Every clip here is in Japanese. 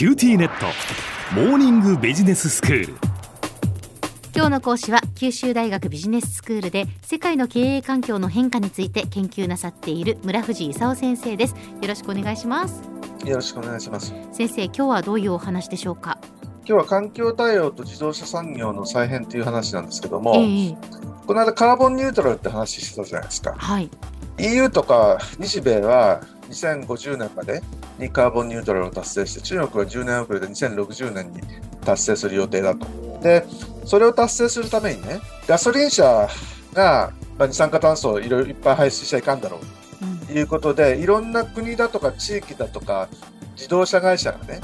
QTnet。モーニングビジネススクール。今日の講師は九州大学ビジネススクールで世界の経営環境の変化について研究なさっている村藤勲先生です。よろしくお願いします。よろしくお願いします。先生今日はどういうお話でしょうか？今日は環境対応と自動車産業の再編という話なんですけども、ええ。この間カーボンニュートラルって話してたじゃないですか。はい。EU とか日米は2050年までにカーボンニュートラルを達成して、中国は10年遅れで2060年に達成する予定だと。で、それを達成するためにね、ガソリン車がまあ二酸化炭素をいろいろいっぱい排出しちゃいかんだろううん。ということで、いろんな国だとか地域だとか自動車会社がね、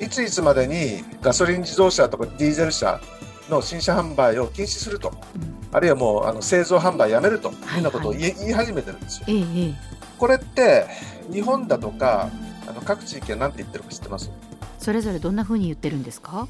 えいついつまでにガソリン自動車とかディーゼル車の新車販売を禁止すると、あるいはもうあの製造販売やめると。いうはい。ようなことを言い,、始めてるんですよ。これって日本だとか各地域は何て言ってるか知ってます？それぞれどんな風に言ってるんですか？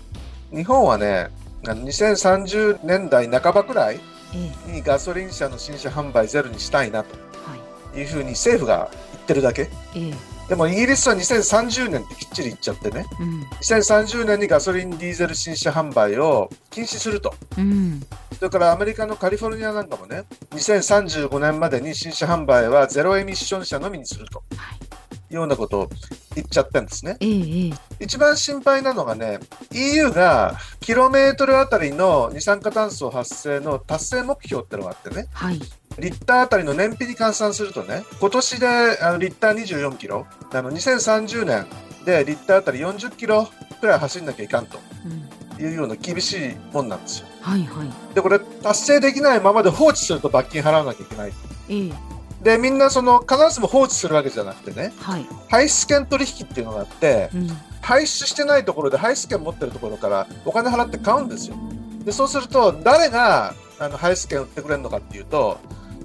日本はねあの2030年代半ばくらいええ。にガソリン車の新車販売ゼロにしたいなとはい。いうふうに政府が言ってるだけ。ええ。でもイギリスは2030年ってきっちり言っちゃってね。うん。2030年にガソリンディーゼル新車販売を禁止すると。うん。それからアメリカのカリフォルニアなんかもね、2035年までに新車販売はゼロエミッション車のみにすると。はいようなことを言っちゃってるんですね。ええええ。一番心配なのがね、EU がキロメートルあたりの二酸化炭素発生の達成目標ってのがあってね、はい。リッターあたりの燃費に換算するとね、今年であのリッター24キロ、あの2030年でリッターあたり40キロくらい走んなきゃいかんと。うん。いうような厳しいもんなんですよ。はいはい。で、これ達成できないままで放置すると罰金払わなきゃいけない。ええで、みんなその必ずしも放置するわけじゃなくてね、はい排出権取引っていうのがあって、うん排出してないところで排出権持ってるところからお金払って買うんですよ。で、そうすると誰があの排出権売ってくれるのかっていうと、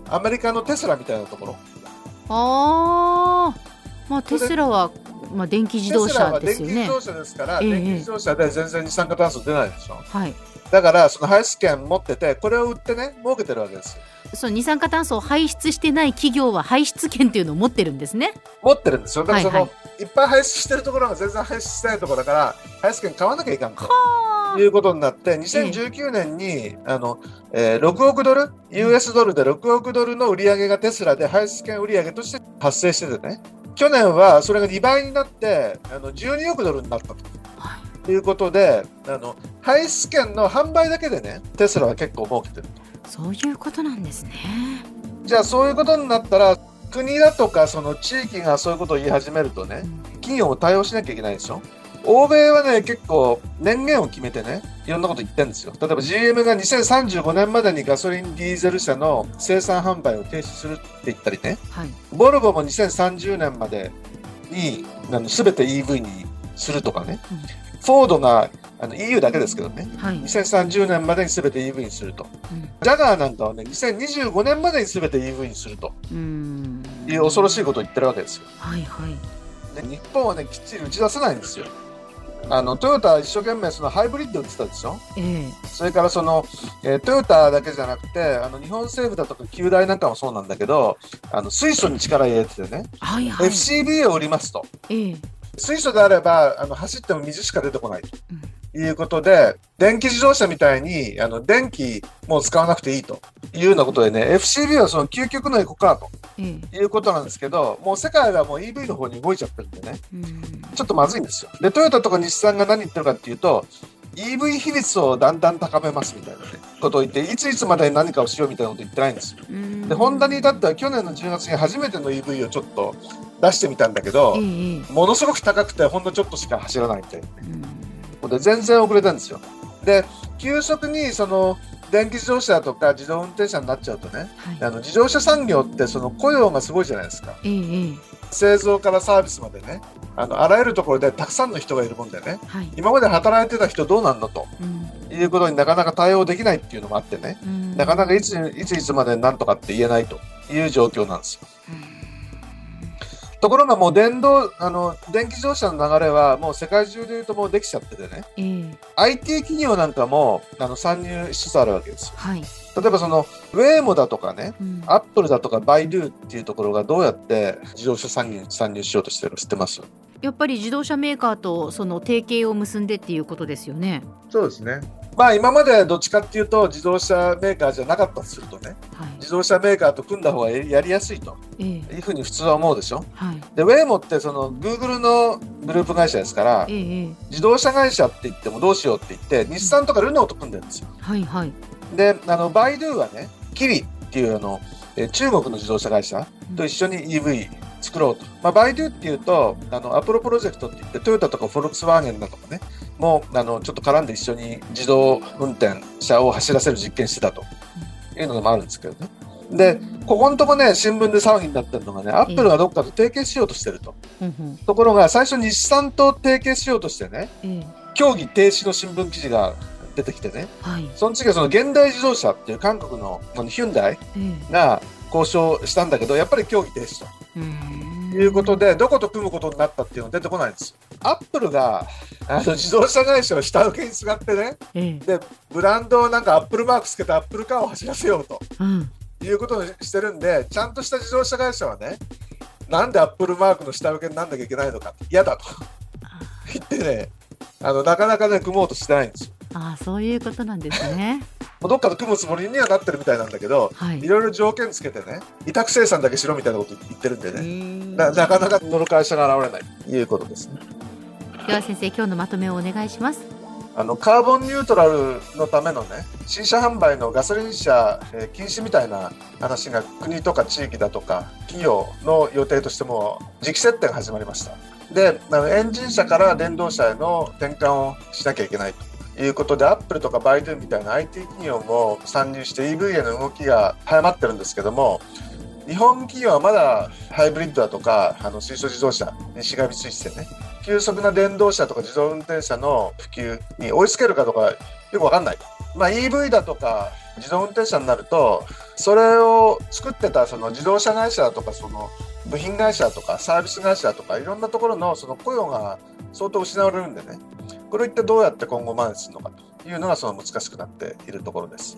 アメリカのテスラみたいなところ。ああまあテスラはまあ電気自動車はですよね電気自動車ですから、ええ電気自動車で全然二酸化炭素出ないでしょ。はいだから、その排出権持ってて、これを売ってね、儲けてるわけですよ。その二酸化炭素を排出してない企業は排出権っていうのを持ってるんですね。持ってるんですよ。だからその、はいいっぱい排出してるところが全然排出してないところだから、排出権買わなきゃいかんと。あいうことになって、2019年に、あの、えー6億ドル、US ドルで6億ドルの売り上げがテスラで排出権売り上げとして発生しててね、去年はそれが2倍になって、あの12億ドルになったと。はいうことであの排出権の販売だけでねテスラは結構儲けてるとい、そういうことなんですね。じゃあそういうことになったら国だとかその地域がそういうことを言い始めるとね企業も対応しなきゃいけないでしょ欧米はね結構年限を決めてねいろんなこと言ってるんですよ。例えば GM が2035年までにガソリンディーゼル車の生産販売を停止するって言ったりね。はい。ボルボも2030年までにあの全て EV にするとかね、うん。フォードがあの EU だけですけどね。はい。2030年までに全て EV にすると。うん。ジャガーなんかはね2025年までに全て EV にすると。うん。いう恐ろしいことを言ってるわけですよ。はいはい。で日本はねきっちり打ち出せないんですよ。あのトヨタは一生懸命そのハイブリッド売ってたでしょ？ええ。それからその、えートヨタだけじゃなくてあの日本政府だとか旧大なんかもそうなんだけどあの水素に力入れててね、はいはい。FCB を売りますと。ええ水素であればあの走っても水しか出てこないとうん。いうことで電気自動車みたいにあの電気もう使わなくていいというようなことでね FCB はその究極のエコカーとええ。いうことなんですけどもう世界はもう EV の方に動いちゃってるんでねうん。ちょっとまずいんですよ。で、トヨタとか日産が何言ってるかっていうと、EV 比率をだんだん高めますみたいな、ね、ことを言って、いついつまでに何かをしようみたいなこと言ってないんですよ。うんで、ホンダに至っては去年の10月に初めての EV をちょっと出してみたんだけどものすごく高くてほんのちょっとしか走らないみたいなで、全然遅れてるんですよ。で、急速にその電気自動車とか自動運転車になっちゃうとね、はい。あの自動車産業ってその雇用がすごいじゃないですか。製造からサービスまでね、あのあらゆるところでたくさんの人がいるもんでね、えはい。今まで働いてた人どうなんのとうんいうことになかなか対応できないっていうのもあってね、うんなかなかいついついつまでなんとかって言えないという状況なんですよ。ところがもう電動、あの、電気自動車の流れはもう世界中で言うともうできちゃっててね、ええ IT 企業なんかもあの参入しつつあるわけですよ。はい。例えばその、ウェイモだとかね、うんアップルだとかバイドゥっていうところがどうやって自動車産業に参入しようとしてるか知ってます？やっぱり自動車メーカーとその提携を結んでっていうことですよね。そうですね。まあ今までどっちかっていうと自動車メーカーじゃなかったとするとね、はい。自動車メーカーと組んだ方がやりやすいとええいうふうに普通は思うでしょ？はい。で、ウェイモってその Google のグループ会社ですから自動車会社って言ってもどうしようって言って、日産とかルノーと組んでるんですよ。はいはい。で、あの、バイドゥはね、キリっていうあの、えー中国の自動車会社と一緒に EV 作ろうと。まあ、バイドゥっていうと、あの、アポロプロジェクトって言って、トヨタとかフォルクスワーゲンだとかね、もう、あの、ちょっと絡んで一緒に自動運転車を走らせる実験してたというのもあるんですけどね。で、ここのとこね、新聞で騒ぎになってるのがね、アップルがどっかと提携しようとしてると。ところが、最初日産と提携しようとしてね、ええ協議停止の新聞記事が出てきてね、はい。その次はその現代自動車っていう韓国のあのヒュンダイええが交渉したんだけど、やっぱり協議停止とうーんいうことで、どこと組むことになったっていうのは出てこないんですよ。アップルがあの自動車会社を下請けにすがってね、ええで、ブランドをなんかアップルマークつけてアップルカーを走らせようとうん。いうことにしてるんで、ちゃんとした自動車会社はね、なんでアップルマークの下請けになんなきゃいけないのか嫌だと言ってね、あのなかなかね、組もうとしてないんですよ。ああ、そういうことなんですね。どっかと組むつもりにはなってるみたいなんだけど、はいいろいろ条件つけてね、委託生産だけしろみたいなこと言ってるんでね、なかなか乗る会社が現れないということですね。では先生、今日のまとめをお願いします。あのカーボンニュートラルのためのね、新車販売のガソリン車、えー禁止みたいな話が国とか地域だとか企業の予定としても時期設定が始まりました。で、あのエンジン車から電動車への転換をしなきゃいけないということで、アップルとかバイドゥみたいな IT 企業も参入して EV への動きが早まってるんですけども、日本企業はまだハイブリッドだとか、あの水素自動車にしがみついてね、急速な電動車とか自動運転車の普及に追いつけるかどうかよくわかんない。まあ、EV だとか自動運転車になると、それを作ってたその自動車会社とかその部品会社とかサービス会社とかいろんなところのその雇用が相当失われるんでね、これを一体どうやって今後マネするのかというのがその難しくなっているところです。